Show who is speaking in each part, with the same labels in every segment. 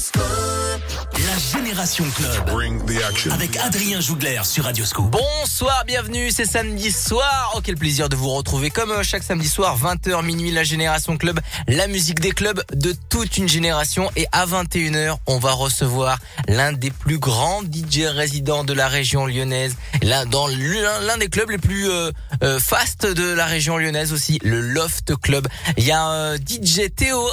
Speaker 1: school. La Génération Club. Avec Adrien Jougler sur Radioscope.
Speaker 2: Bonsoir, bienvenue, c'est samedi soir. Oh, quel plaisir de vous retrouver comme euh, chaque samedi soir, 20h minuit, la Génération Club, la musique des clubs de toute une génération. Et à 21h, on va recevoir l'un des plus grands DJ résidents de la région lyonnaise. L'un dans l'un des clubs les plus euh, euh, fast de la région lyonnaise aussi, le Loft Club. Il y a un DJ Théo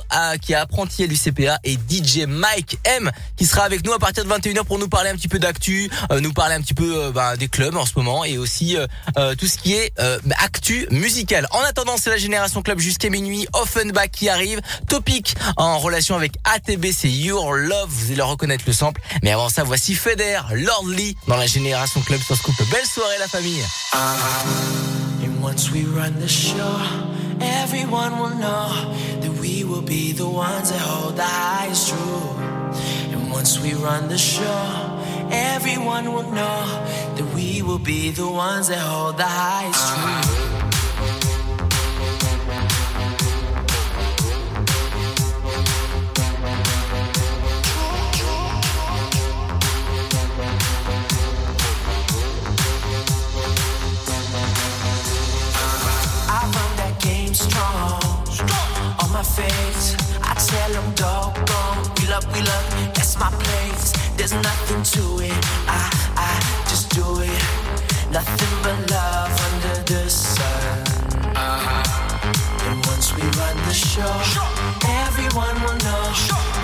Speaker 2: qui est apprenti à l'UCPA et DJ Mike M qui sera avec nous à partir de 21h pour nous parler un petit peu d'actu, euh, nous parler un petit peu euh, bah, des clubs en ce moment et aussi euh, tout ce qui est actu musical. En attendant, c'est la Génération Club jusqu'à minuit, Offenbach qui arrive, Topic en relation avec ATB, c'est Your Love, vous allez le reconnaître le sample. Mais avant ça, voici Feder, Lordly dans la Génération Club sur Scoop. Belle soirée la famille.
Speaker 3: Once we run the show, everyone will know that we will be the ones that hold the highest truth. I that game strong. On my I tell them, dog, we love, we love that's my place. There's nothing to it. I, I just do it. Nothing but love under the sun. Uh-huh. And once we run the show, everyone will know that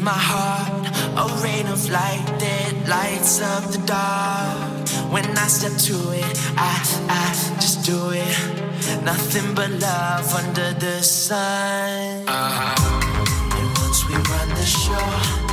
Speaker 3: in my heart, a rain of light that lights up the dark. When I step to it, I, I just do it. Nothing but love under the sun. Uh-huh. And once we run the show,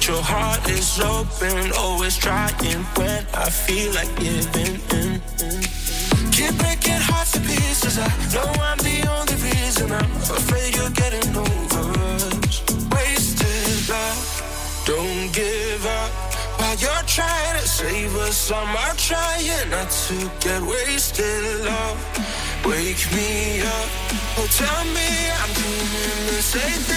Speaker 4: but your heart is open. Always trying when I feel like giving in. Keep breaking hearts to pieces. I know I'm the only reason. I'm afraid you're getting over us. Wasted love, don't give up. While you're trying to save us, I'm trying not to get wasted love. Wake me up Oh, tell me I'm dreaming this ain't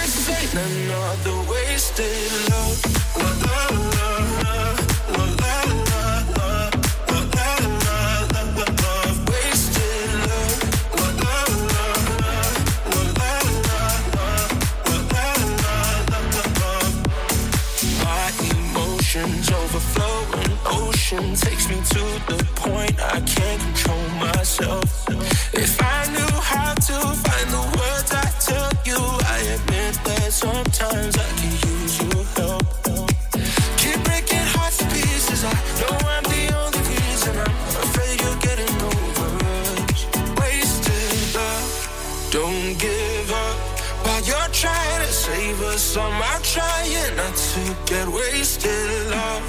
Speaker 4: us, I'm trying not to get wasted love.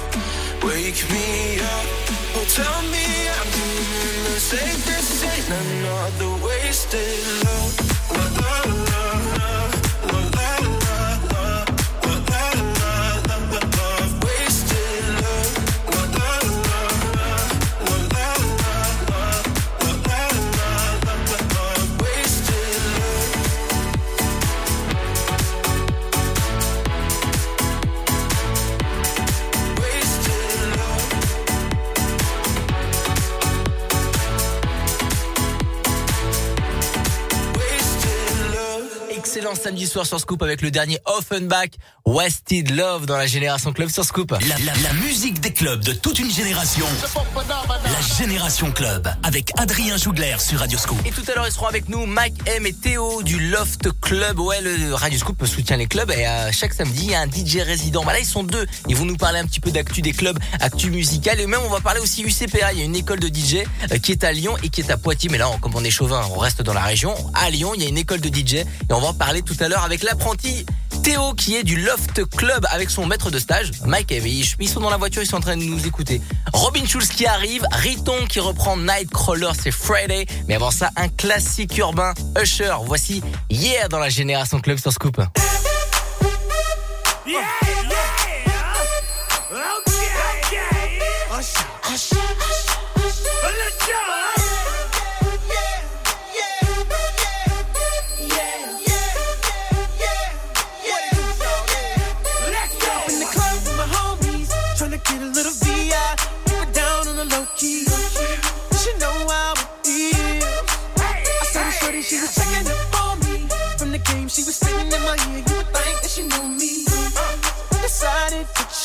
Speaker 4: Wake me up, oh tell me
Speaker 2: samedi soir sur Scoop avec le dernier Offenbach, Wasted Love dans la Génération Club sur Scoop.
Speaker 1: La, musique des clubs de toute une génération. La Génération Club avec Adrien Jougler sur Radio Scoop.
Speaker 2: Et tout à l'heure, ils seront avec nous Mike M et Théo du Loft Club. Ouais, le Radio Scoop soutient les clubs et euh, chaque samedi, il y a un DJ résident. Bah là, ils sont deux. Ils vont nous parler un petit peu d'actu des clubs, actu musical et même on va parler aussi UCPA. Il y a une école de DJ euh, qui est à Lyon et qui est à Poitiers. Mais là, comme on est chauvin, on reste dans la région. À Lyon, il y a une école de DJ et on va en parler tout à l'heure avec l'apprenti Théo qui est du Loft Club avec son maître de stage, Mike Ils sont dans la voiture, ils sont en train de nous écouter. Robin Schulz qui arrive, Riton qui reprend Nightcrawler, c'est Friday. Mais avant ça, un classique urbain, Usher. Voici Hier dans la Génération Club sur Scoop.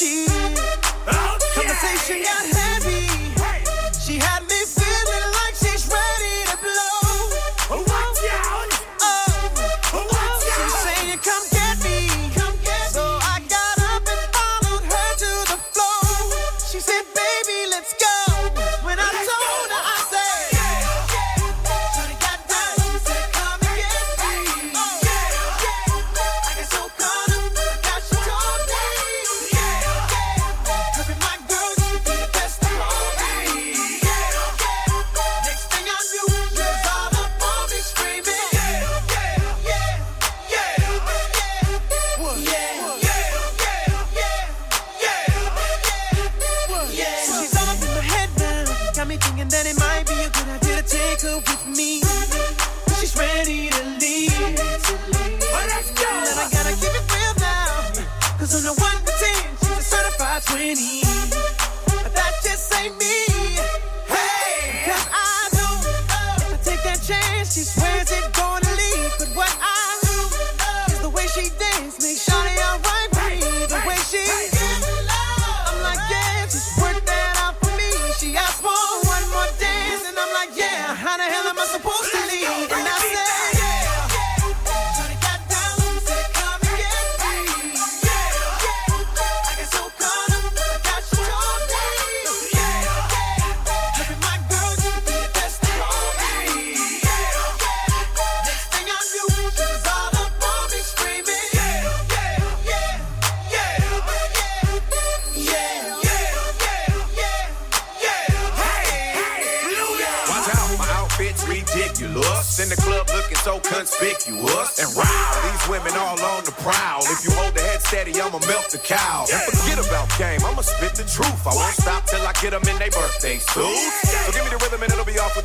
Speaker 2: She.
Speaker 4: Conversation got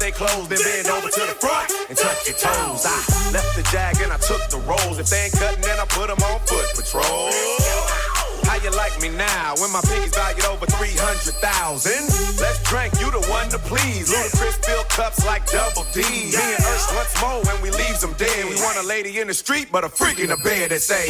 Speaker 4: they clothes, then bend over to the front and touch your toes. I left the jag and I
Speaker 5: took the rolls. If they ain't cutting, then I put them
Speaker 1: on foot patrol.
Speaker 6: How you like me now when my
Speaker 7: pinkies valued over 300,000? Let's drink, you the one to please. Ludacris fill cups like double D. Me and Ursh once more when we leave them dead. We want a lady in the street, but a freak in the bed that say,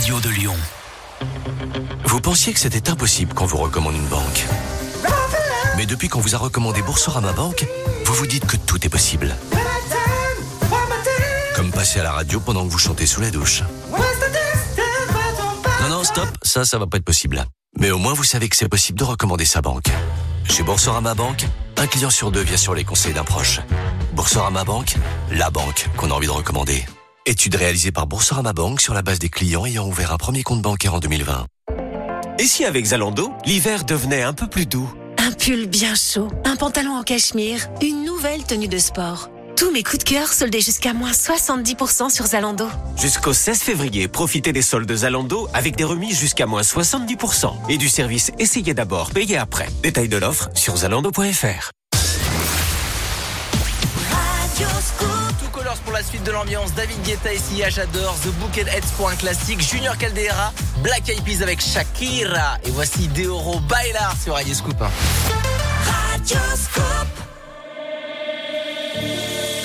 Speaker 8: De Lyon.
Speaker 9: Vous pensiez que c'était impossible qu'on vous recommande une banque. Mais depuis qu'on vous a recommandé Boursorama Banque, vous vous dites que tout est possible. Comme passer à la radio pendant que vous chantez sous la douche. Non, non, stop, ça, ça va pas être possible. Mais au moins, vous savez que c'est possible de recommander sa banque. Chez Boursorama Banque, un client sur deux vient sur les conseils d'un proche. Boursorama Banque, la banque qu'on a envie de recommander. Étude réalisée par Boursorama Banque sur la base des clients ayant ouvert un premier compte bancaire en 2020.
Speaker 10: Et si avec Zalando, l'hiver devenait un peu plus doux?
Speaker 11: Un pull bien chaud, un pantalon en cachemire, une nouvelle tenue de sport. Tous mes coups de cœur soldés jusqu'à moins 70% sur Zalando.
Speaker 10: Jusqu'au 16 février, profitez des soldes Zalando avec des remises jusqu'à moins 70% et du service Essayez d'abord, payez après. Détail de l'offre sur zalando.fr.
Speaker 2: Tout Colors pour la suite de l'ambiance. David Guetta et Sia, j'adore. The Bucketheads pour un classique. Junior Caldera, Black Eyed Peas avec Shakira. Et voici Deoro Bailar sur Radio Scoop.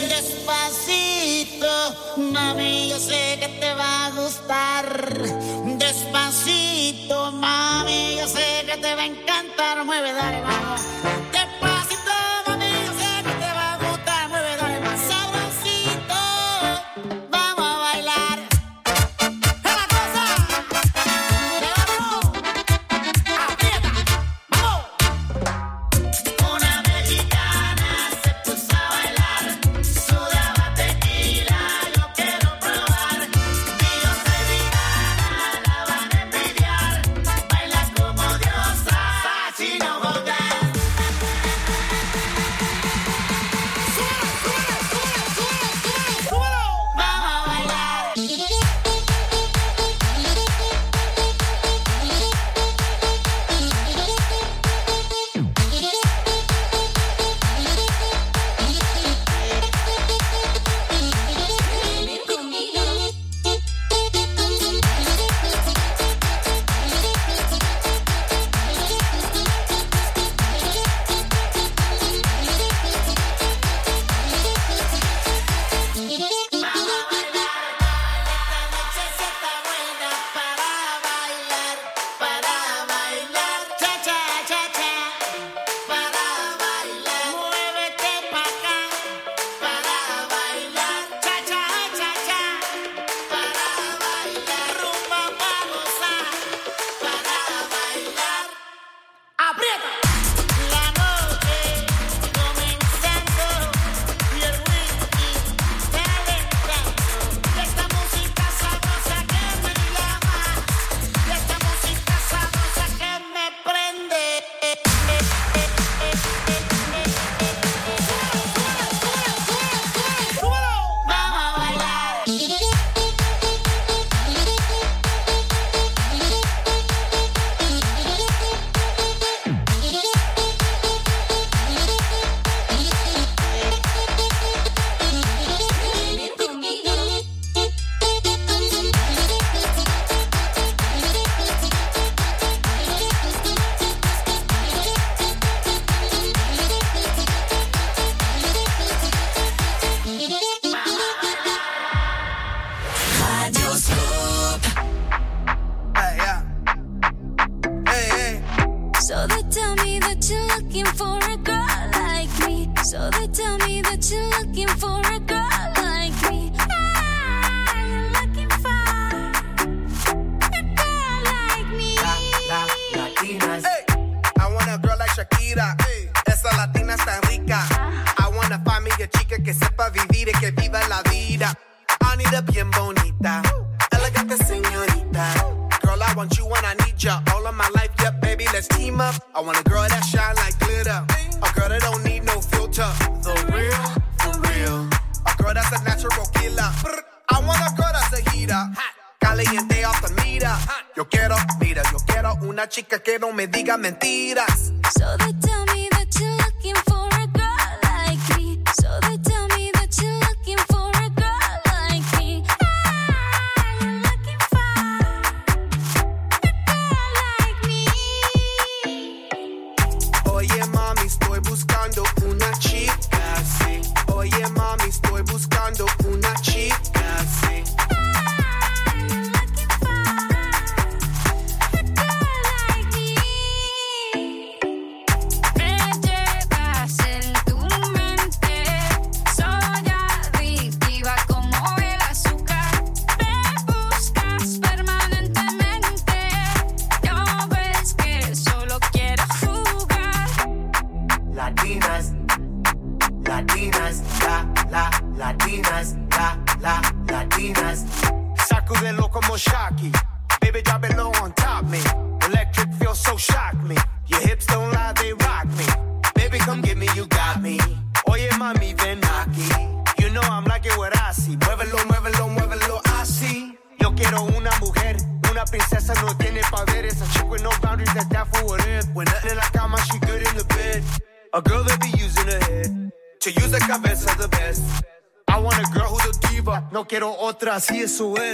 Speaker 12: Despacito, mami, yo sé que te va a gustar. Despacito, mami, yo sé que te va a encantar. Mueve, dale, vamos.
Speaker 13: así eso es.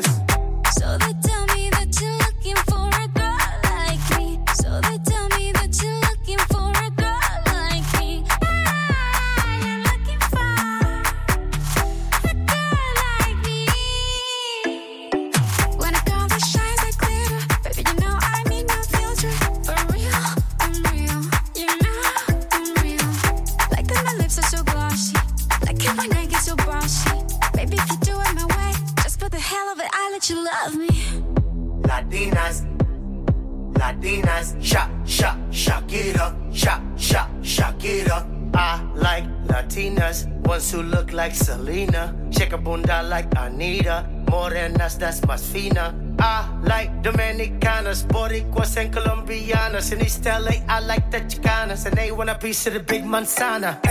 Speaker 13: And they want a piece of the big manzana.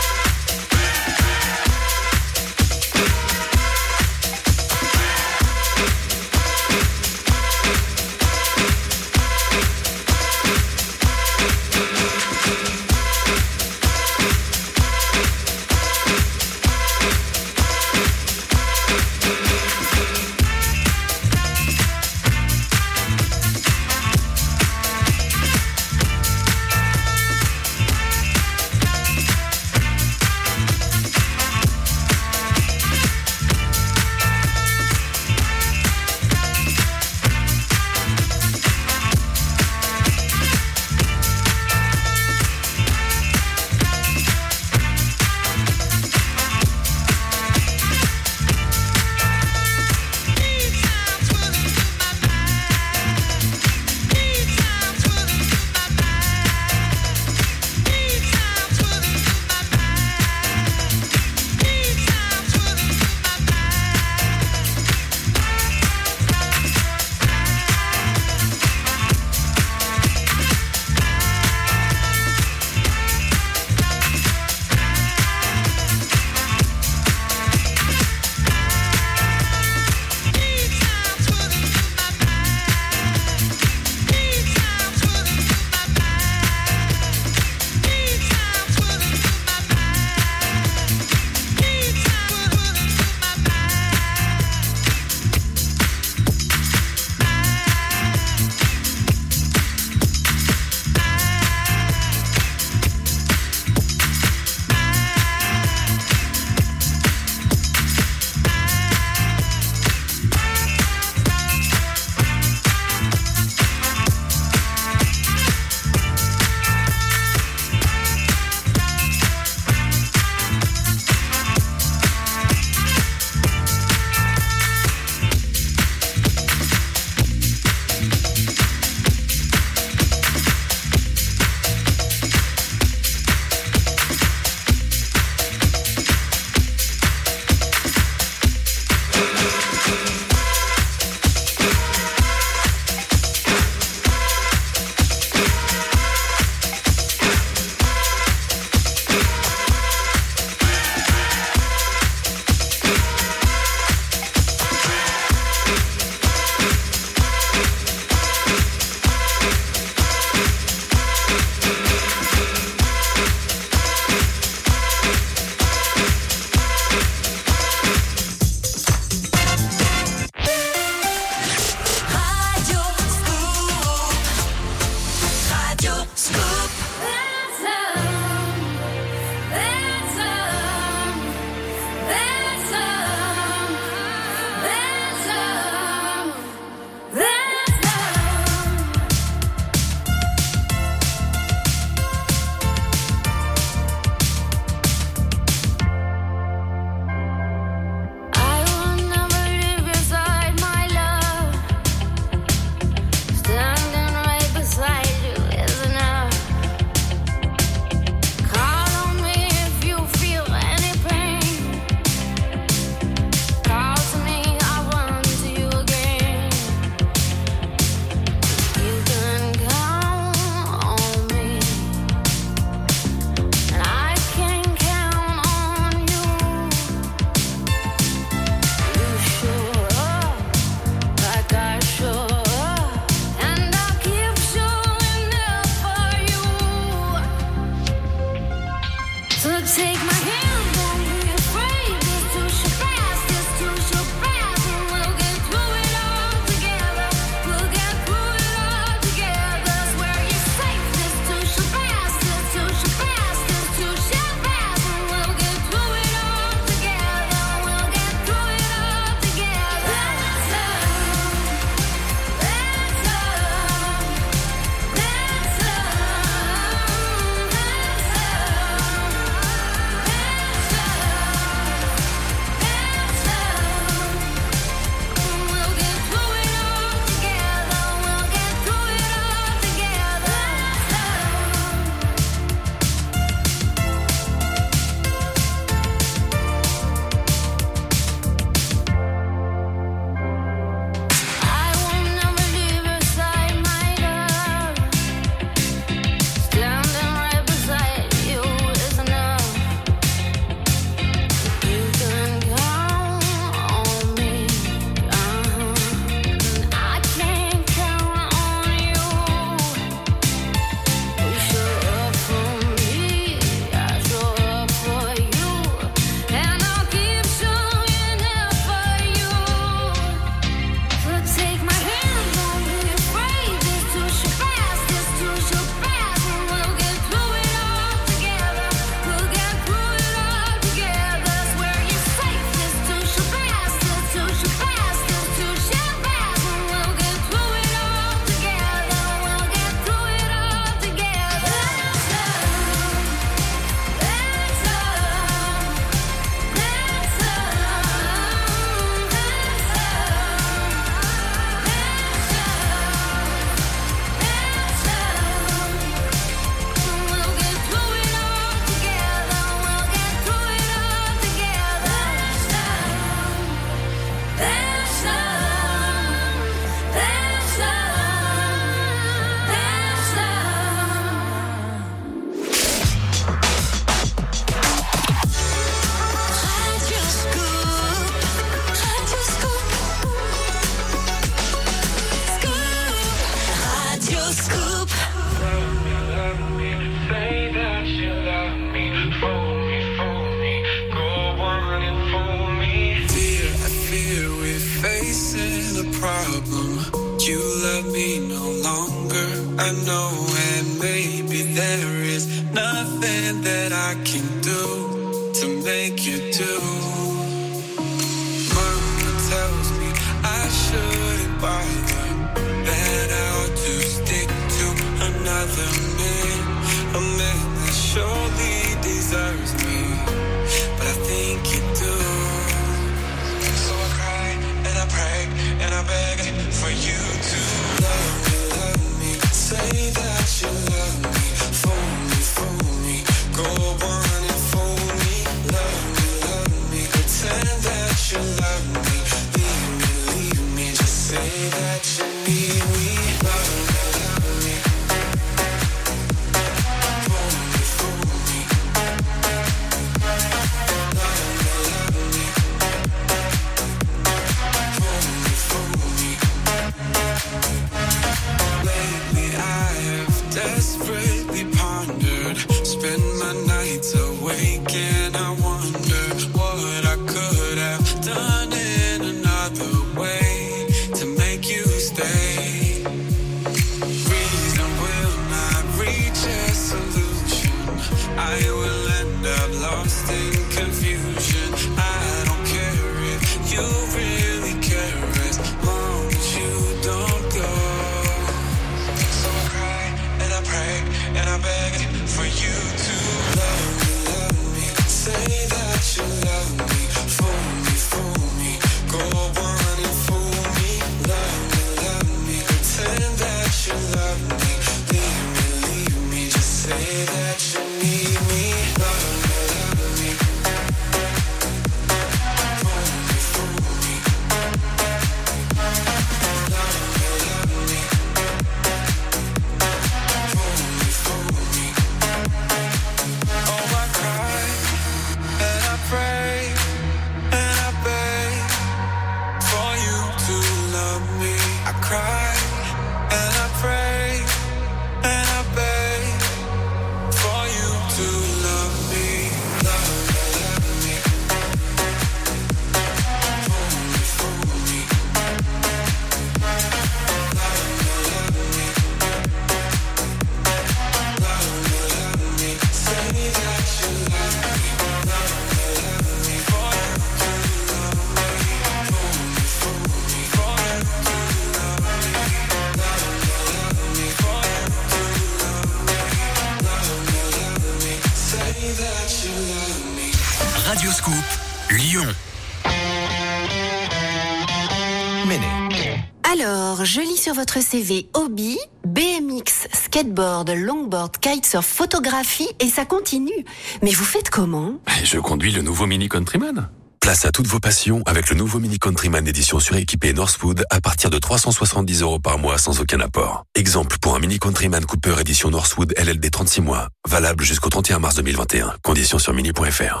Speaker 14: votre CV hobby, BMX, skateboard, longboard, kitesurf, photographie et ça continue. Mais vous faites comment?
Speaker 15: Ben, je conduis le nouveau Mini Countryman. Place à toutes vos passions avec le nouveau Mini Countryman édition suréquipée Northwood à partir de 370 euros par mois sans aucun apport. Exemple pour un Mini Countryman Cooper édition Northwood LLD 36 mois, valable jusqu'au 31 mars 2021. Conditions sur mini.fr.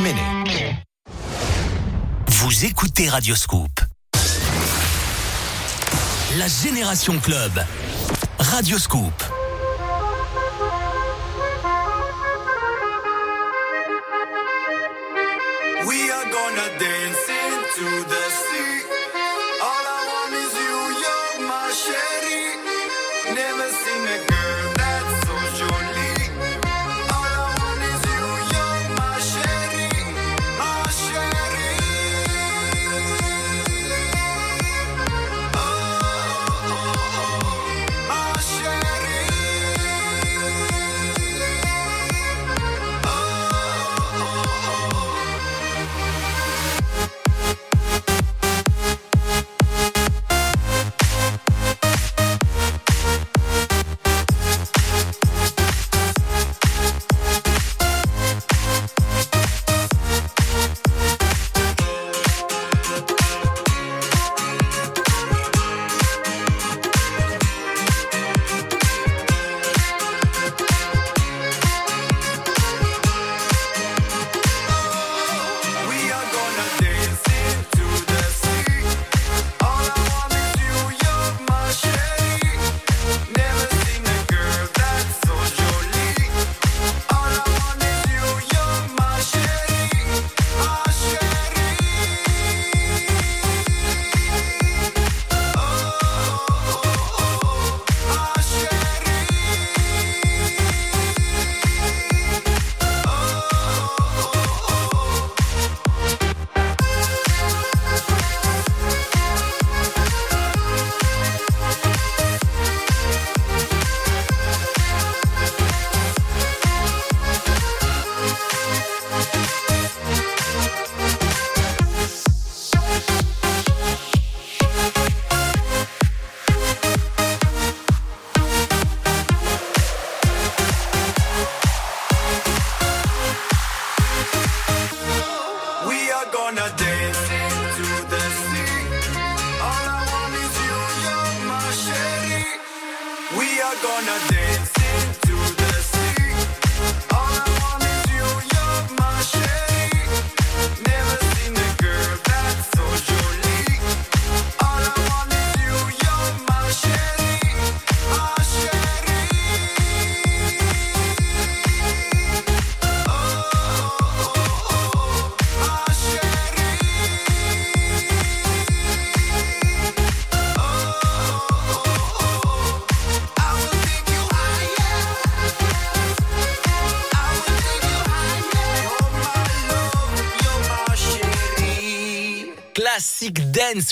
Speaker 15: Mini.
Speaker 1: Vous écoutez Radioscope la Génération Club. Radio Scoop.
Speaker 16: We are gonna dance into the sea. All I want is you, you're my
Speaker 17: shade.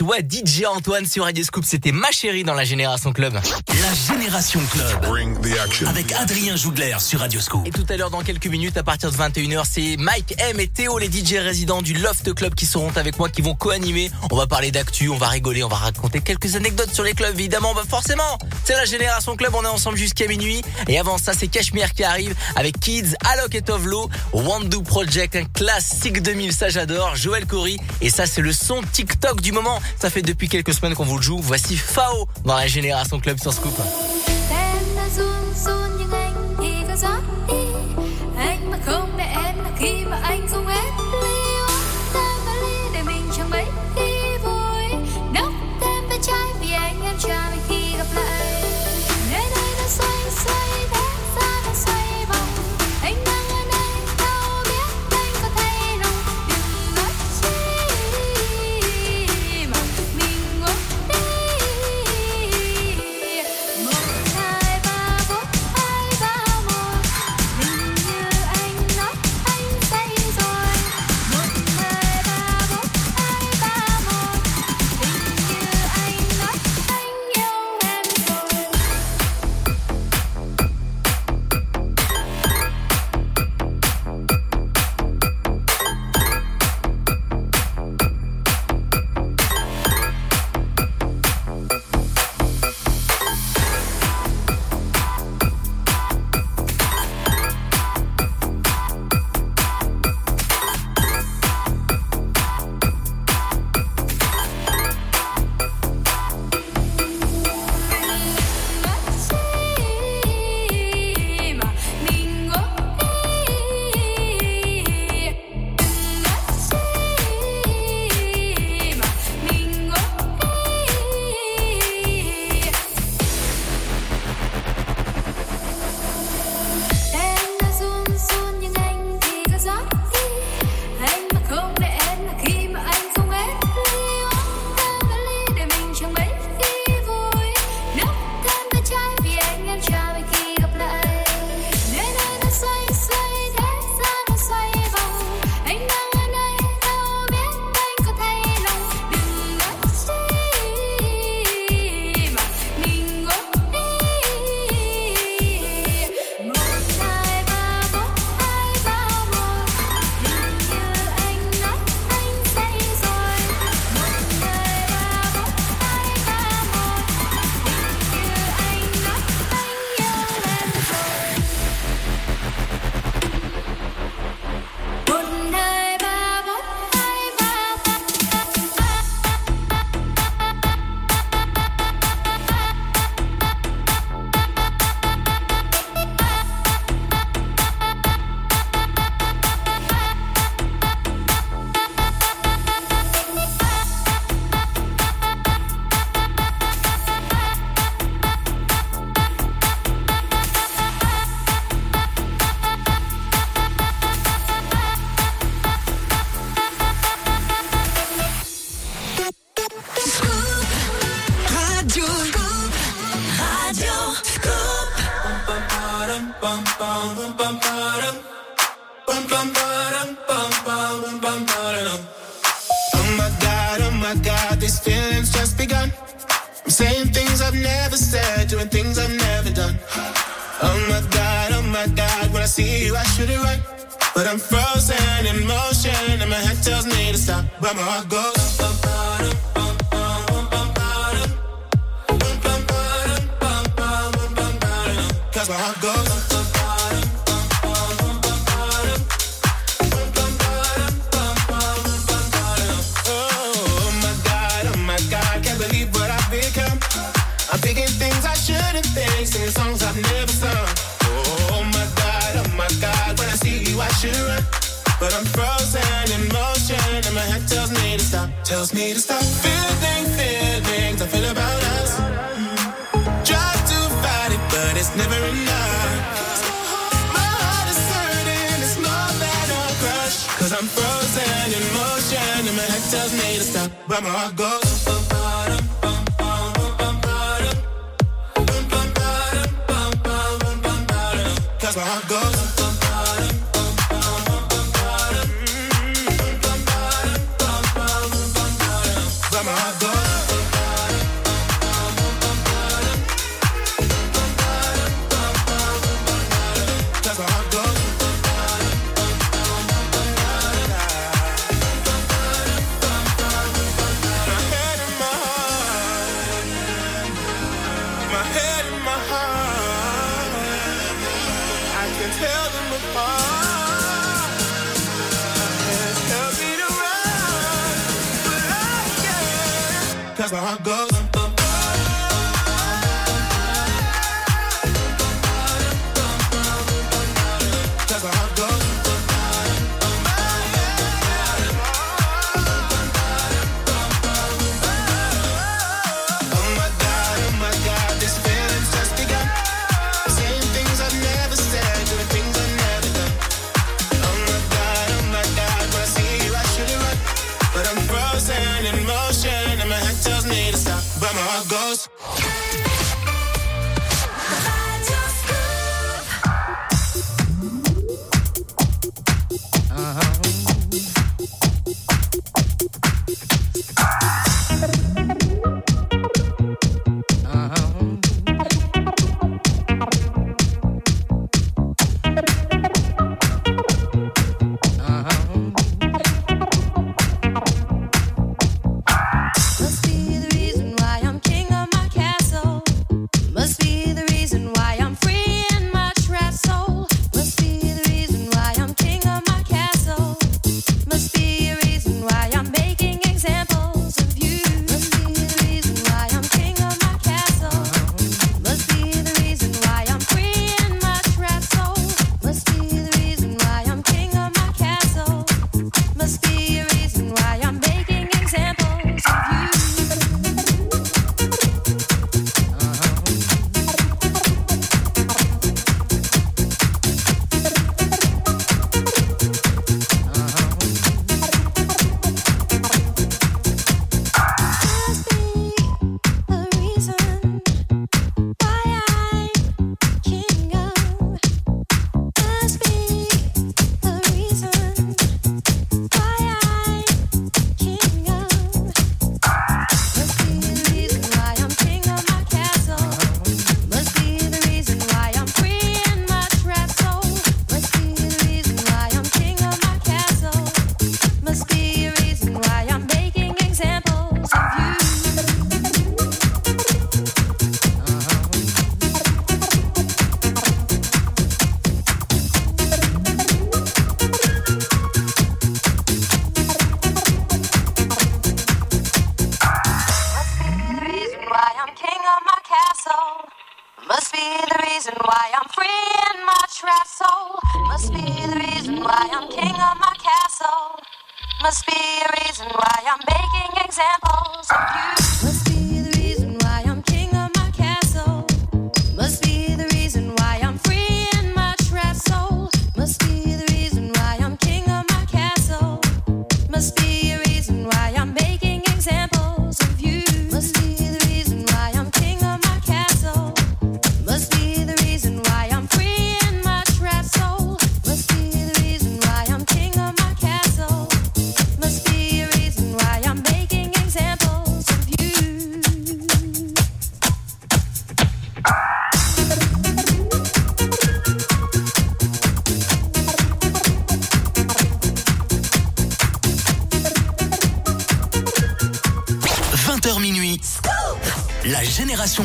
Speaker 17: Ouais, DJ Antoine sur Radio Scoop, c'était ma chérie dans la Génération Club.
Speaker 1: La Génération Club. Avec Adrien Jougler sur Radio Scoop.
Speaker 17: Et tout à l'heure, dans quelques minutes, à partir de 21h, c'est Mike M et Théo, les DJ résidents du Loft Club qui seront avec moi, qui vont co-animer. On va parler d'actu, on va rigoler, on va raconter quelques anecdotes sur les clubs, évidemment, bah, forcément. C'est la Génération Club, on est ensemble jusqu'à minuit. Et avant ça, c'est Cachemire qui arrive avec Kids, Alok et Tovlo, Wandu Project, un classique 2000, ça j'adore, Joël Cory. Et ça, c'est le son TikTok du moment. Ça fait depuis quelques semaines qu'on vous le joue. Voici Fao dans la Génération Club sur Scoop.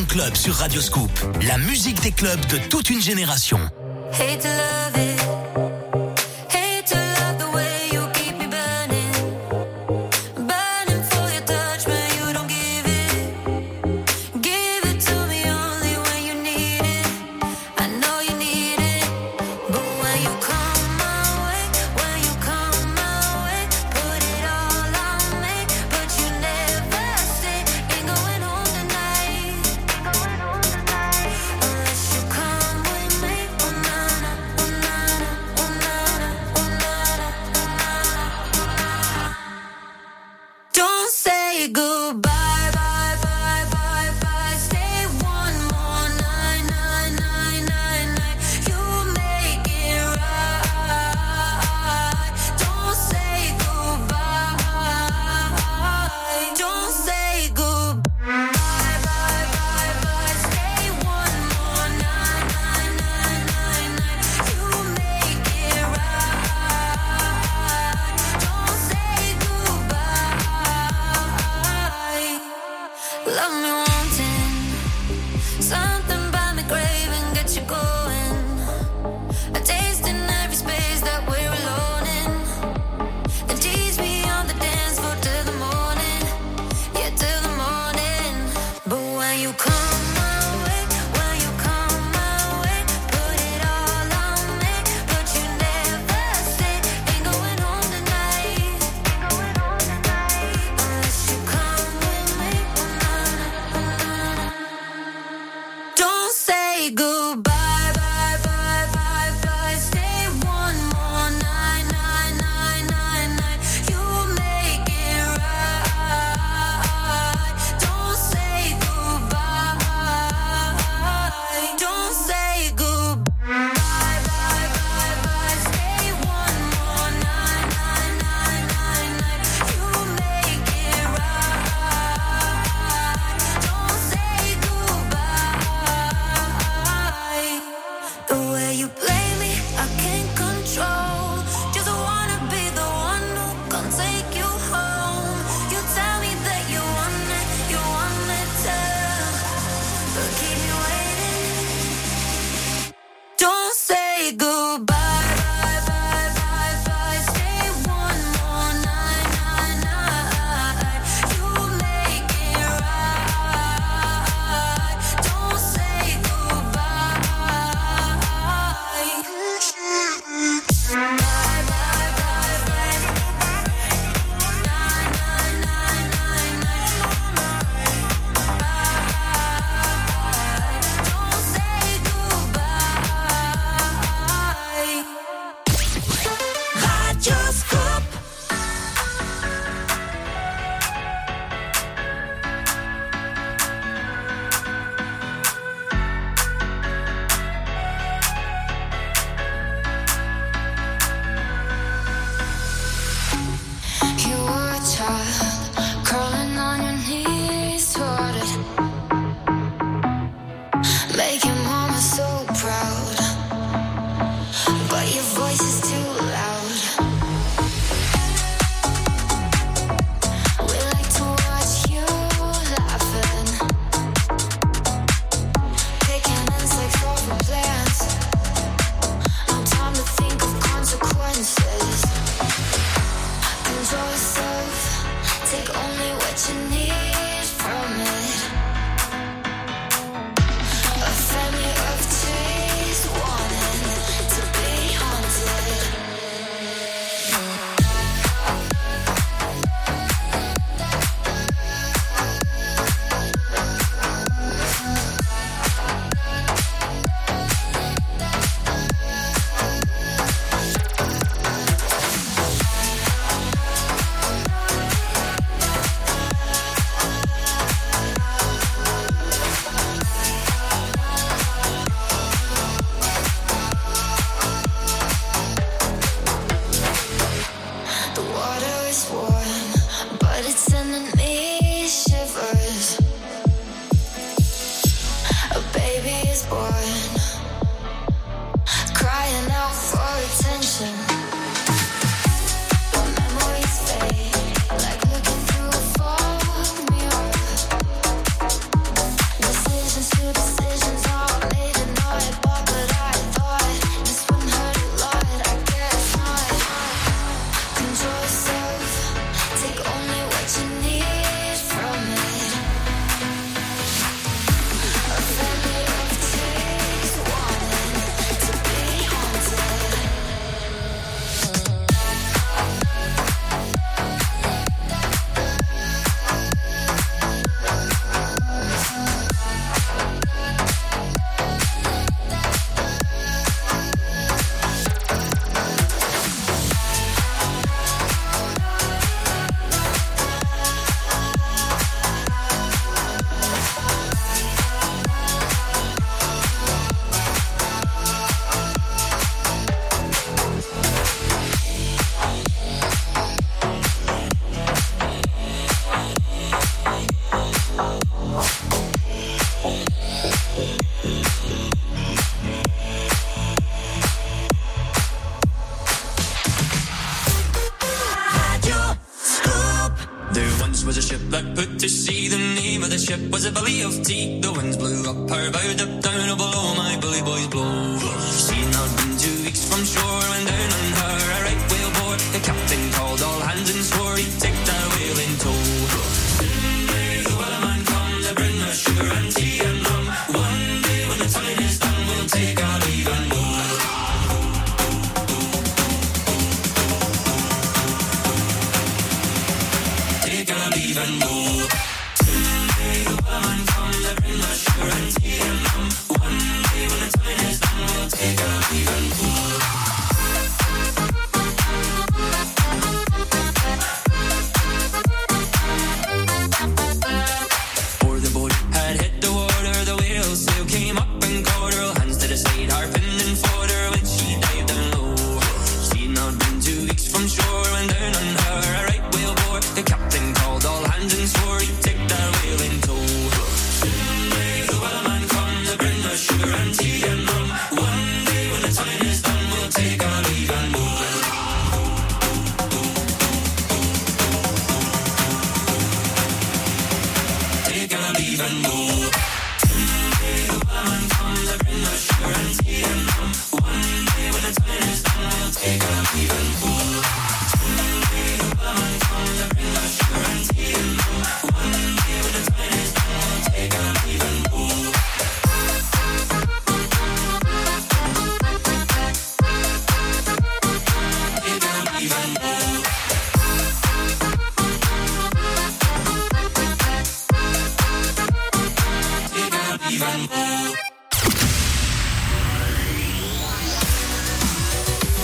Speaker 13: Club sur Radioscoop, la musique des clubs de toute une génération.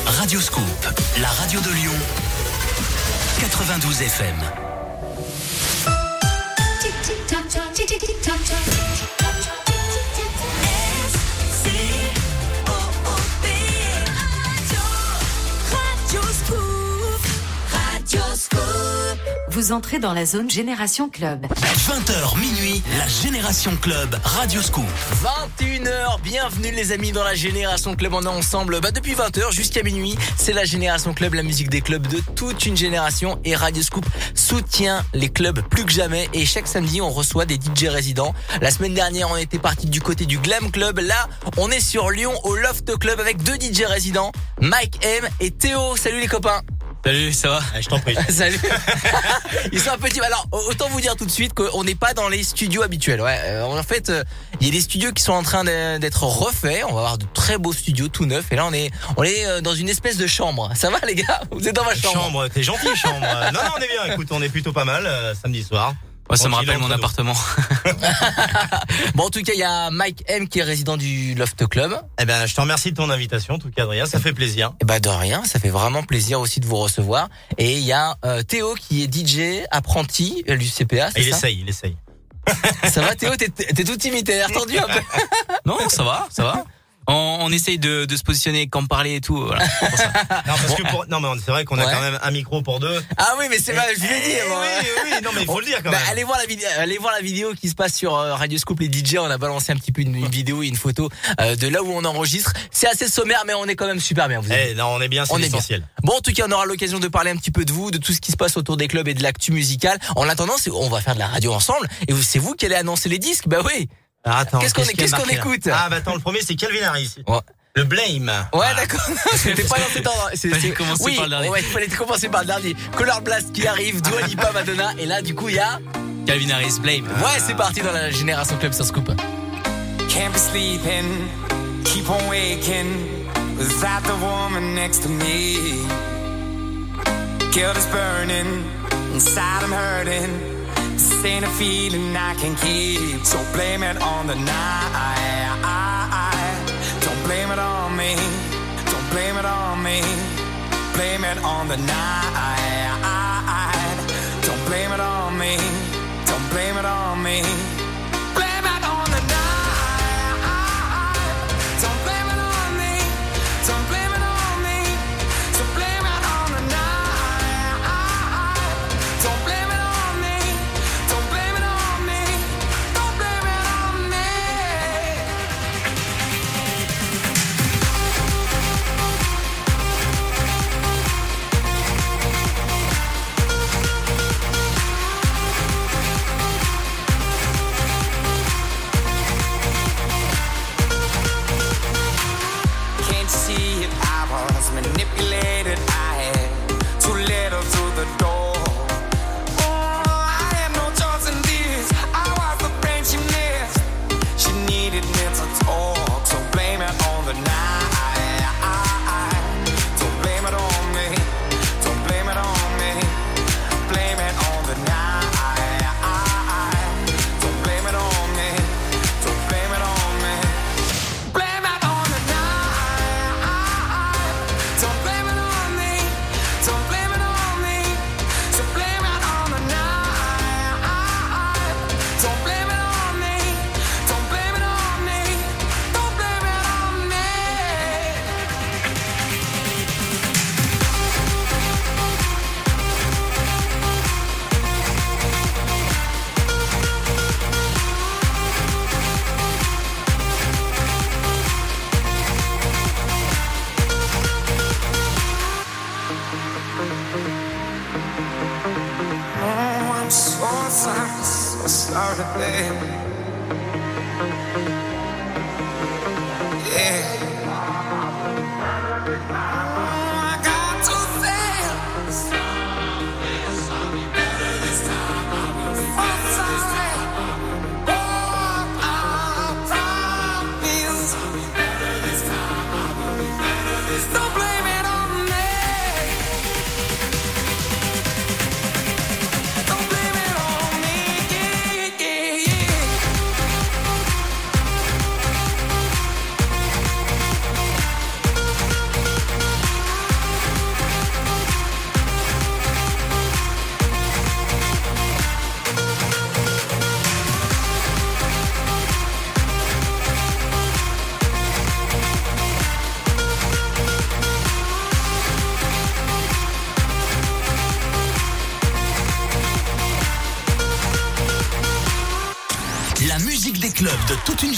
Speaker 1: Radio Scoop, la radio de Lyon. 92 FM.
Speaker 14: Vous entrez dans la zone Génération Club.
Speaker 1: 20h minuit, la Génération Club, Radio Scoop.
Speaker 2: 21h, bienvenue les amis dans la Génération Club. On est ensemble bah, depuis 20h jusqu'à minuit. C'est la Génération Club, la musique des clubs de toute une génération. Et Radio Scoop soutient les clubs plus que jamais. Et chaque samedi, on reçoit des DJ résidents. La semaine dernière, on était parti du côté du Glam Club. Là, on est sur Lyon au Loft Club avec deux DJ résidents, Mike M et Théo. Salut les copains.
Speaker 18: Salut, ça va
Speaker 19: Je t'en prie.
Speaker 2: Salut. Ils sont un petit. Alors autant vous dire tout de suite qu'on n'est pas dans les studios habituels. Ouais. Euh, en fait, euh, il y a des studios qui sont en train d'être refaits. On va avoir de très beaux studios tout neufs. Et là, on est on est euh, dans une espèce de chambre. Ça va les gars? Vous êtes dans ma chambre.
Speaker 19: Chambre, t'es gentil, chambre. non, non, on est bien. Écoute, on est plutôt pas mal samedi soir.
Speaker 18: Ouais, ça me rappelle mon appartement.
Speaker 2: Bon, en tout cas, il y a Mike M qui est résident du Loft Club.
Speaker 19: Eh ben, je te remercie de ton invitation, en tout cas, Adrien. Ça fait plaisir.
Speaker 2: Et bah de rien, ça fait vraiment plaisir aussi de vous recevoir. Et il y a euh, Théo qui est DJ apprenti à l'UCPA. c'est
Speaker 19: Il
Speaker 2: ça
Speaker 19: essaye, il essaye.
Speaker 2: Ça va Théo? T'es t'es tout timide, t'as l'air tendu un peu.
Speaker 18: non, ça va, ça va. On, on essaye de, de se positionner, comme parler et tout. Voilà. c'est pour ça.
Speaker 19: Non, parce que pour... non, mais c'est vrai qu'on a quand même un micro pour deux.
Speaker 2: Ah oui, mais c'est pas, je l'ai dit.
Speaker 19: Eh
Speaker 2: moi.
Speaker 19: oui, oui, non, mais il faut le dire quand
Speaker 2: Bah,
Speaker 19: même.
Speaker 2: allez voir la vidéo, allez voir la vidéo qui se passe sur euh, Radio Scoop les DJ. On a balancé un petit peu une, une vidéo et une photo euh, de là où on enregistre. C'est assez sommaire, mais on est quand même super bien. Vous
Speaker 19: Eh, non, on est bien, c'est
Speaker 2: On est
Speaker 19: l'essentiel.
Speaker 2: Bon, en tout cas, on aura l'occasion de parler un petit peu de vous, de tout ce qui se passe autour des clubs et de l'actu musicale. En attendant, c'est- on va faire de la radio ensemble. Et vous- c'est vous qui allez annoncer les disques. Bah oui.
Speaker 19: Ah, attends,
Speaker 2: Qu'est-ce qu'on qu'on
Speaker 19: marqué, là
Speaker 2: écoute
Speaker 19: Ah, bah attends, le premier, c'est Calvin Harris.
Speaker 2: Ouais.
Speaker 19: Le Blame.
Speaker 2: Ouais, d'accord. C'était pas dans cet ordre. C'est-
Speaker 18: Fallait
Speaker 2: c'est-
Speaker 18: commencer
Speaker 2: oui,
Speaker 18: par le dernier.
Speaker 2: Ouais, il fallait commencer par le dernier. Color Blast qui arrive, Dua Lipa, Madonna. Et là, du coup, il y a.
Speaker 18: Calvin Harris, Blame.
Speaker 2: Ouais, c'est parti dans la génération club sur Scoop.
Speaker 20: Can't be sleeping, keep on waking without the woman next to me? Guilt is burning, inside I'm hurting. Ain't a feeling I can keep, so blame it on the night. Don't blame it on me, don't blame it on me. Blame it on the night. Don't blame it on me, don't blame it on me.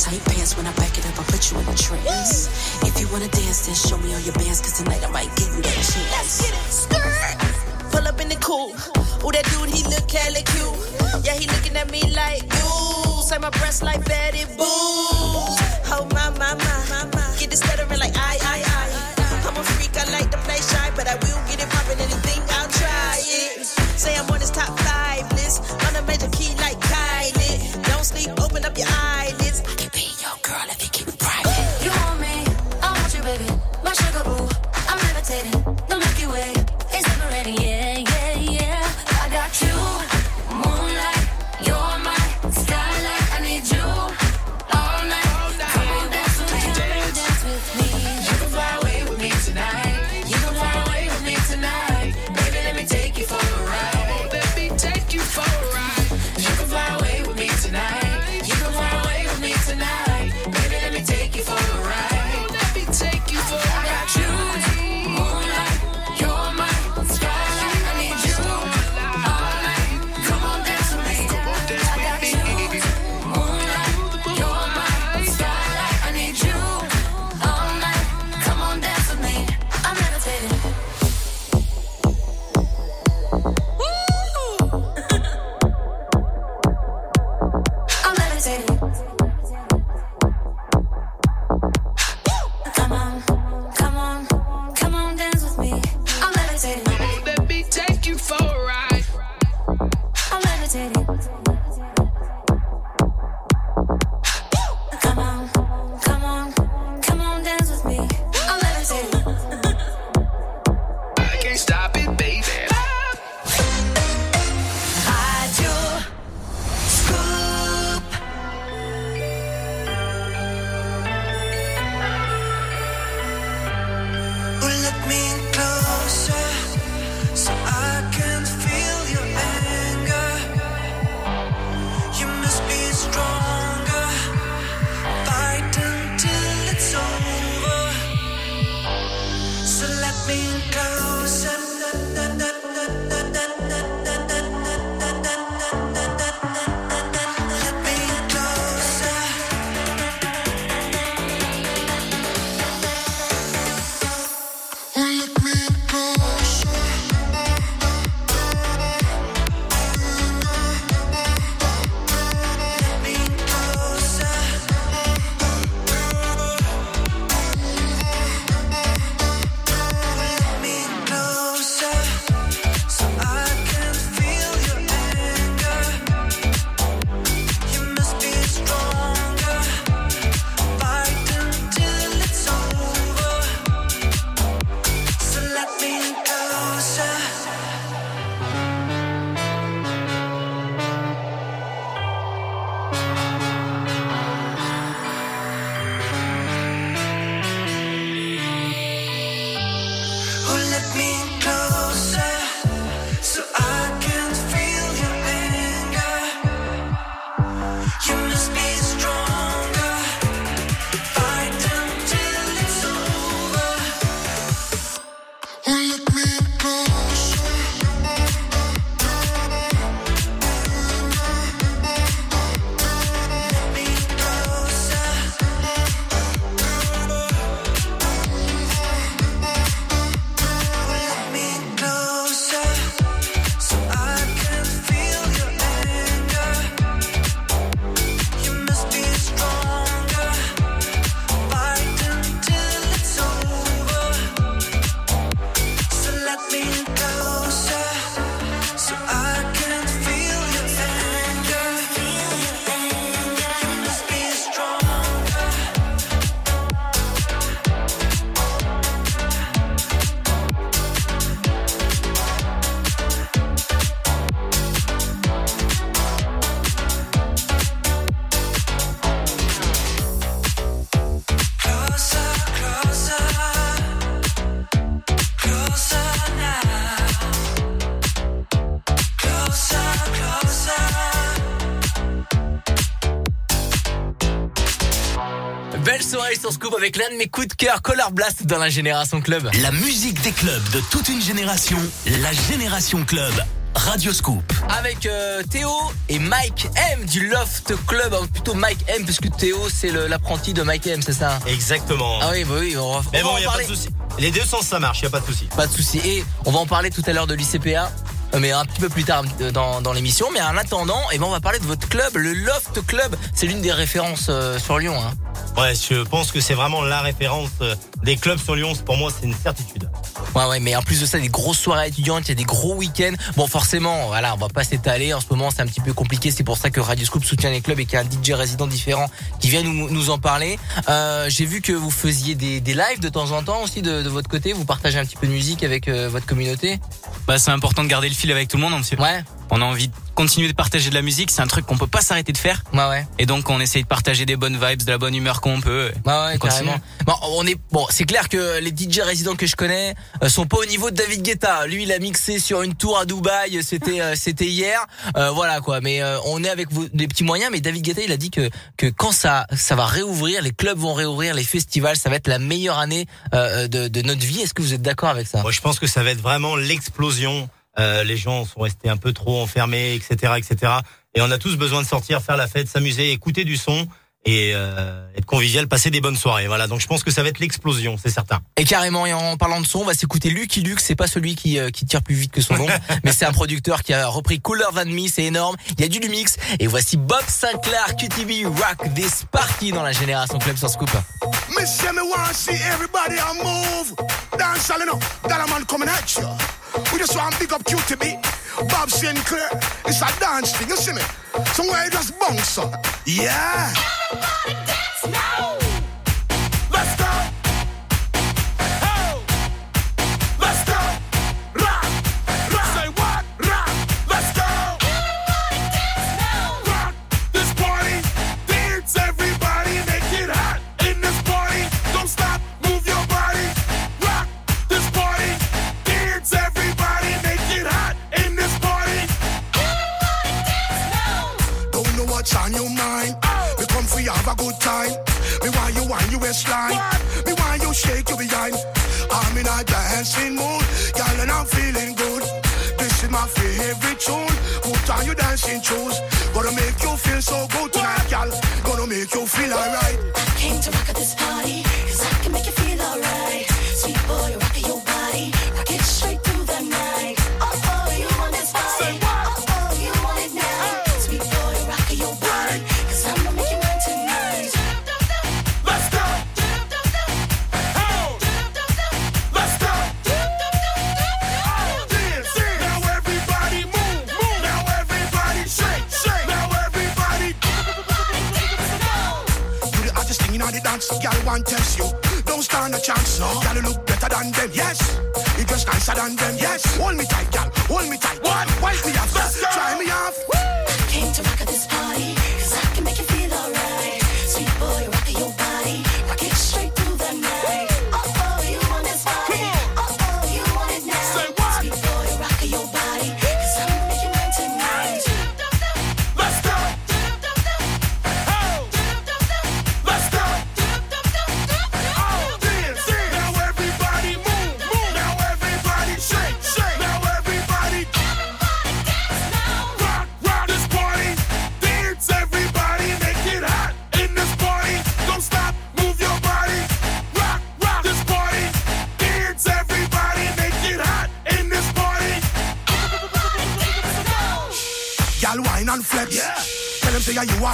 Speaker 21: Tight pants when I back it up, I put you in a trance. If you wanna dance, then show me all your bands, cause tonight I might give you that chance. Let's get it, skirt.
Speaker 22: Pull up in the coupe. Ooh, that dude, he look hella cute. Yeah, he looking at me like, ooh, say my breasts like Betty Boo. Oh, my, my, my, my, my. Get the stuttering like, I, I, I.
Speaker 2: Scoop avec l'un de mes coups de cœur, Color Blast dans la Génération Club.
Speaker 1: La musique des clubs de toute une génération, la Génération Club, Radio Scoop.
Speaker 2: Avec euh, Théo et Mike M du Loft Club, Oh, plutôt Mike M puisque Théo c'est l'apprenti de Mike M, c'est ça?
Speaker 19: Exactement.
Speaker 2: Ah oui, bah oui, on va,
Speaker 19: Mais
Speaker 2: on
Speaker 19: bon, il a pas de souci. Les deux sens, ça marche, y a pas de souci.
Speaker 2: Pas de souci. Et on va en parler tout à l'heure de l'ICPA. euh, Mais un petit peu plus tard euh, dans, dans l'émission. Mais en attendant, eh ben on va parler de votre club, le Loft Club. C'est l'une des références euh, sur Lyon. Hein.
Speaker 19: Ouais, je pense que c'est vraiment la référence euh, des clubs sur Lyon. Pour moi, c'est une certitude.
Speaker 2: Ouais, ouais, mais en plus de ça, des grosses soirées étudiantes, il y a des gros week-ends. Bon, forcément, voilà, on va pas s'étaler. En ce moment, c'est un petit peu compliqué. C'est pour ça que Radio Scoop soutient les clubs et qu'il y a un DJ résident différent qui vient nous, nous en parler. Euh, J'ai vu que vous faisiez des, des lives de temps en temps aussi de, de votre côté. Vous partagez un petit peu de musique avec euh, votre communauté.
Speaker 18: Bah, c'est important de garder le fil avec tout le monde, hein, monsieur.
Speaker 2: Ouais.
Speaker 18: On a envie de continuer de partager de la musique. C'est un truc qu'on peut pas s'arrêter de faire.
Speaker 2: Ouais, ouais.
Speaker 18: Et donc, on essaye de partager des bonnes vibes, de la bonne humeur qu'on peut.
Speaker 2: Ouais, ouais,
Speaker 18: On continue.
Speaker 2: carrément. Bon, on est bon. C'est clair que les DJ résidents que je connais euh, sont pas au niveau de David Guetta. Lui, il a mixé sur une tour à Dubaï. C'était euh, c'était hier. Euh, voilà quoi. Mais euh, on est avec vos, des petits moyens. Mais David Guetta, il a dit que que quand ça ça va réouvrir, les clubs vont réouvrir, les festivals, ça va être la meilleure année euh, de, de notre vie. Est-ce que vous êtes d'accord avec ça?
Speaker 19: Moi, je pense que ça va être vraiment l'explosion. Euh, les gens sont restés un peu trop enfermés, etc., etc. Et on a tous besoin de sortir, faire la fête, s'amuser, écouter du son et euh, être convivial, passer des bonnes soirées. Voilà. Donc, je pense que ça va être l'explosion, c'est certain.
Speaker 2: Et carrément, et en parlant de son, on va s'écouter Lucky Luke. C'est pas celui qui, euh, qui tire plus vite que son nom, mais c'est un producteur qui a repris Cooler Than Me. C'est énorme. Il y a du Lumix. Et voici Bob Sinclair, QTV Rock This Party dans la Génération Club sur Scoop.
Speaker 23: See everybody move. Dance all you know, that a man coming at you. We just want to big up QTB, Bob Sinclair. It's a dance thing, you see me? Somewhere you just bounce up. Yeah.
Speaker 16: Let's
Speaker 23: you wind your waistline. Me want you shake your behind. I'm in a dancing mood, girl, and I'm feeling good. This is my favorite tune. Put on your dancing shoes. Gonna make you feel so good tonight, girl. Gonna make you feel alright.
Speaker 24: I Came to rock at this party, cause I can make you feel alright.
Speaker 23: Than them, yes. You dress nicer than them, yes. Hold me tight,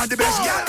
Speaker 24: the
Speaker 23: best. Yeah,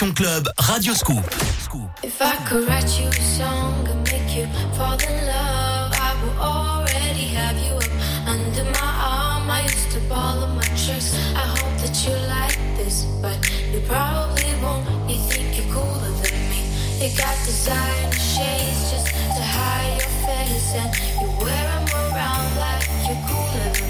Speaker 1: Génération Club Radio Scoop.
Speaker 25: If I could write you a song and make you fall in love, I will already have you up under my arm. I used to ball my tricks. I hope that you like this, but you probably won't. You think you're cooler than me. You got designer shades just to hide your face, and you wear 'em around like you're cooler than me.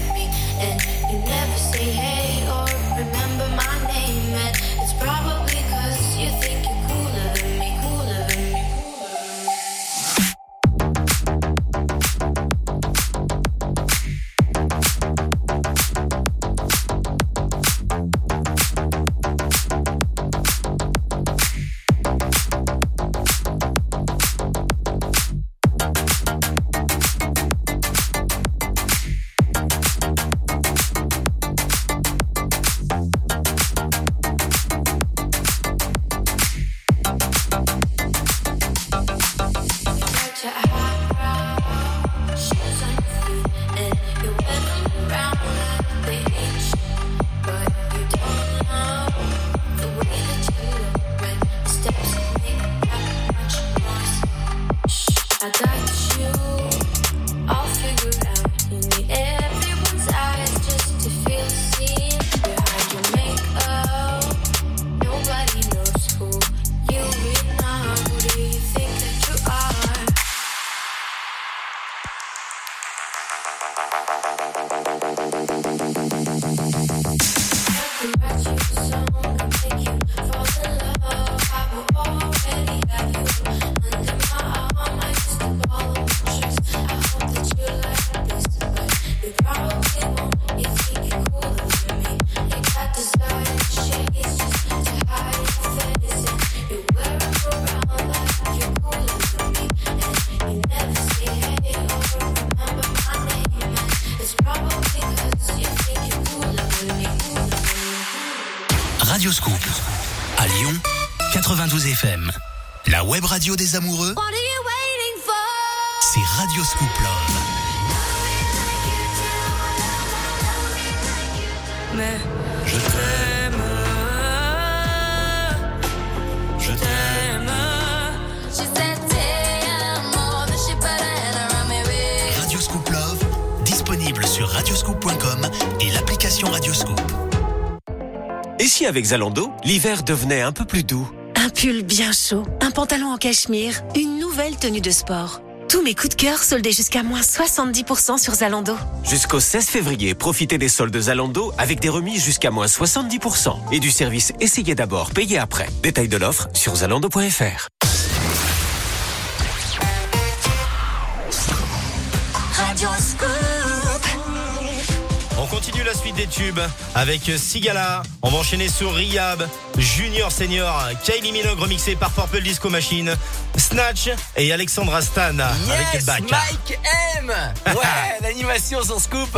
Speaker 1: Web radio des amoureux,
Speaker 25: What are you waiting for?
Speaker 1: c'est Radio Scoop Love.
Speaker 20: Mais je t'aime. Je t'aime.
Speaker 1: Radio Scoop Love, disponible sur radioscoop.com et l'application Radio Scoop.
Speaker 26: Et si avec Zalando, l'hiver devenait un peu plus doux?
Speaker 11: Un pull bien chaud, un pantalon en cachemire, une nouvelle tenue de sport. Tous mes coups de cœur soldés jusqu'à moins 70% sur Zalando.
Speaker 26: Jusqu'au 16 février, profitez des soldes Zalando avec des remises jusqu'à moins 70% et du service Essayez d'abord, payez après. Détail de l'offre sur zalando.fr.
Speaker 19: continue la suite des tubes avec Sigala. On va enchaîner sur Riyab, Junior Senior, Kylie Minogue remixé par Purple Disco Machine, Snatch et Alexandra Stan avec Back.
Speaker 2: Mike M Ouais, l'animation sur Scoop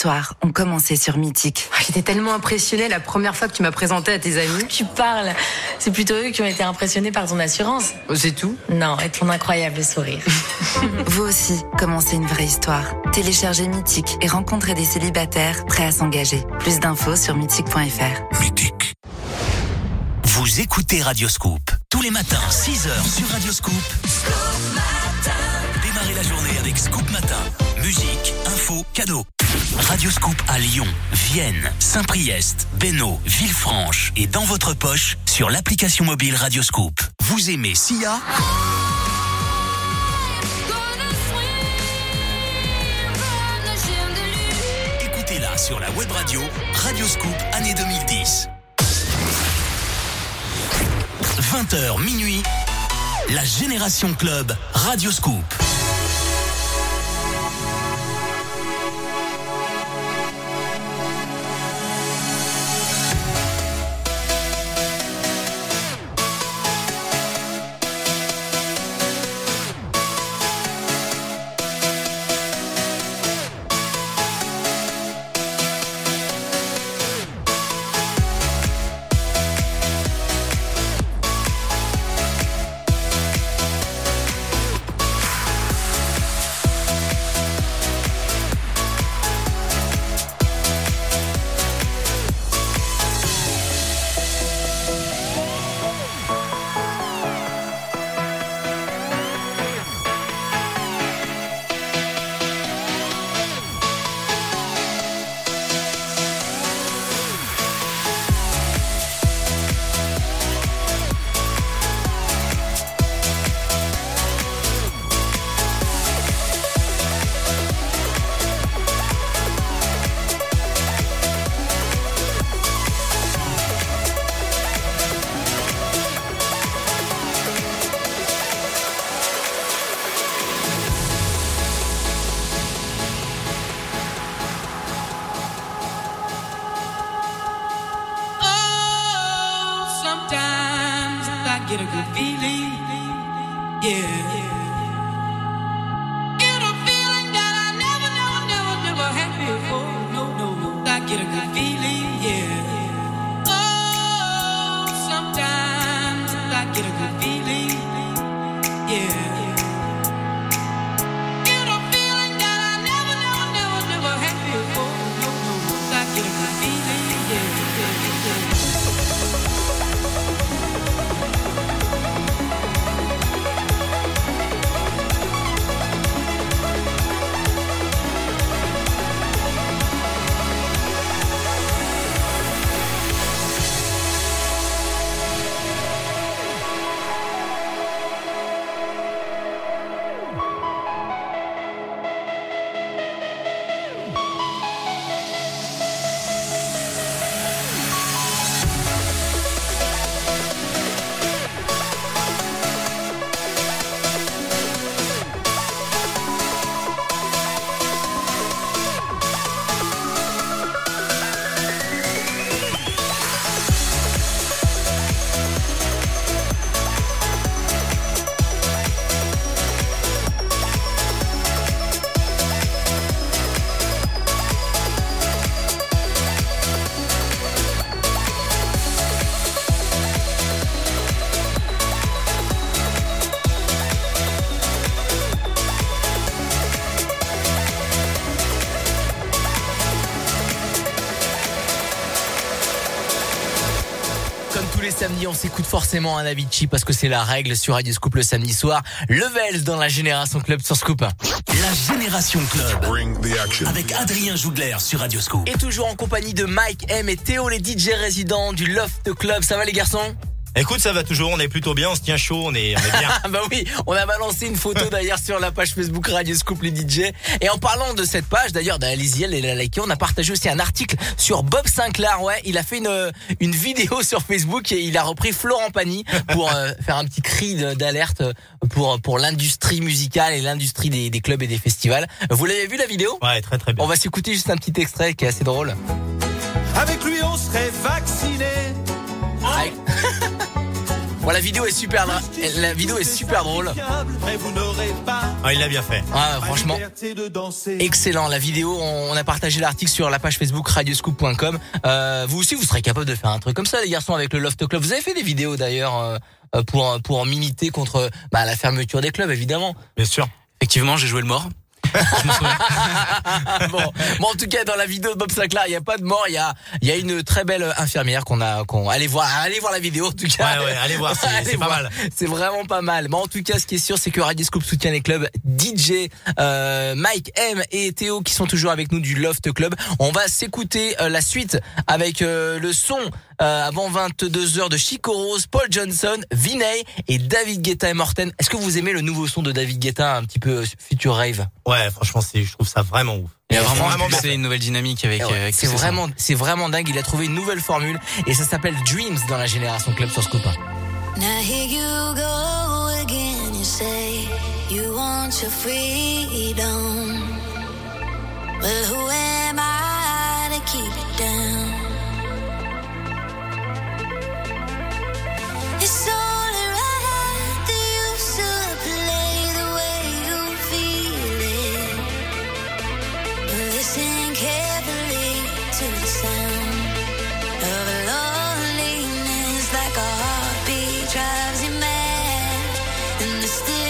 Speaker 27: 8 millions d'histoires ont commencé sur Mythique.
Speaker 28: Ah, J'étais tellement impressionnée la première fois que tu m'as présenté à tes amis.
Speaker 27: Tu parles. C'est plutôt eux qui ont été impressionnés par ton assurance.
Speaker 28: C'est tout
Speaker 27: Non, et ton incroyable sourire. Vous aussi, commencez une vraie histoire. Téléchargez Mythique et rencontrez des célibataires prêts à s'engager. Plus d'infos sur mythique.fr.
Speaker 1: Vous écoutez Radioscoop. Tous les matins, 6h sur Radioscoop. Démarrez la journée avec Scoop Matin. Musique, info, cadeaux. Radioscoop à Lyon, Vienne, Saint-Priest, Bénaud, Villefranche et dans votre poche sur l'application mobile Radioscoop. Vous aimez Sia? Écoutez-la sur la web radio Radioscoop année 2010. 20h minuit, la Génération Club Radioscoop.
Speaker 2: S'écoute forcément un Avicii parce que c'est la règle sur Radio Scoop le samedi soir. Levels dans la Génération Club sur Scoop.
Speaker 1: La Génération Club. Avec Adrien Jougler sur Radio Scoop.
Speaker 2: Et toujours en compagnie de Mike M et Théo, les DJ résidents du Loft Club. Ça va les garçons?
Speaker 19: Écoute, ça va toujours, on est plutôt bien, on se tient chaud, on est, on est bien.
Speaker 2: bah oui, on a balancé une photo d'ailleurs sur la page Facebook Radio Scoop les DJ. Et en parlant de cette page, d'ailleurs, allez-y, elle la liker, on a partagé aussi un article sur Bob Sinclair. Ouais, il a fait une, une vidéo sur Facebook et il a repris Florent Pagny pour euh, faire un petit cri d'alerte pour, pour l'industrie musicale et l'industrie des, des clubs et des festivals. Vous l'avez vu la vidéo?
Speaker 19: Ouais, très très bien.
Speaker 2: On va s'écouter juste un petit extrait qui est assez drôle.
Speaker 29: Avec lui, on serait vacciné.
Speaker 2: Bon, la vidéo est super, dra- la vidéo est super drôle.
Speaker 19: Ah, il l'a bien fait.
Speaker 2: Ah, franchement. Excellent, la vidéo, on on a partagé l'article sur la page Facebook radioscoop.com. Euh, vous aussi, vous serez capable de faire un truc comme ça, les garçons, avec le Loft Club. Vous avez fait des vidéos d'ailleurs euh, euh, pour pour militer contre bah, la fermeture des clubs, évidemment.
Speaker 19: Bien sûr.
Speaker 18: Effectivement, j'ai joué le mort.
Speaker 2: bon, bon, en tout cas, dans la vidéo de Bob Sinclair, il y a pas de mort. Il y a, il y a une très belle infirmière qu'on a, qu'on allez voir, allez voir la vidéo en tout cas.
Speaker 19: Ouais, ouais, allez voir, c'est- pas mal.
Speaker 2: C'est vraiment pas mal. Bon, en tout cas, ce qui est sûr, c'est que Radio Scoop soutient les clubs DJ, euh, Mike M et Théo qui sont toujours avec nous du Loft Club. On va s'écouter euh, la suite avec euh, le son euh, avant 22h de Chico Rose, Paul Johnson, Vinay et David Guetta et Morten. Est-ce que vous aimez le nouveau son de David Guetta, un petit peu euh, future rave?
Speaker 19: Ouais, franchement, c'est, je trouve ça vraiment ouf.
Speaker 18: Il y a vraiment, c'est une nouvelle dynamique avec.
Speaker 2: Eh ouais,
Speaker 18: euh, avec
Speaker 2: c'est vraiment, c'est vraiment dingue. Il a trouvé une nouvelle formule et ça s'appelle Dreams dans la génération club sur Scoop.
Speaker 25: Now here you go again. You say you want your freedom. Well, who am I to keep it down? Drives you mad. In the stillness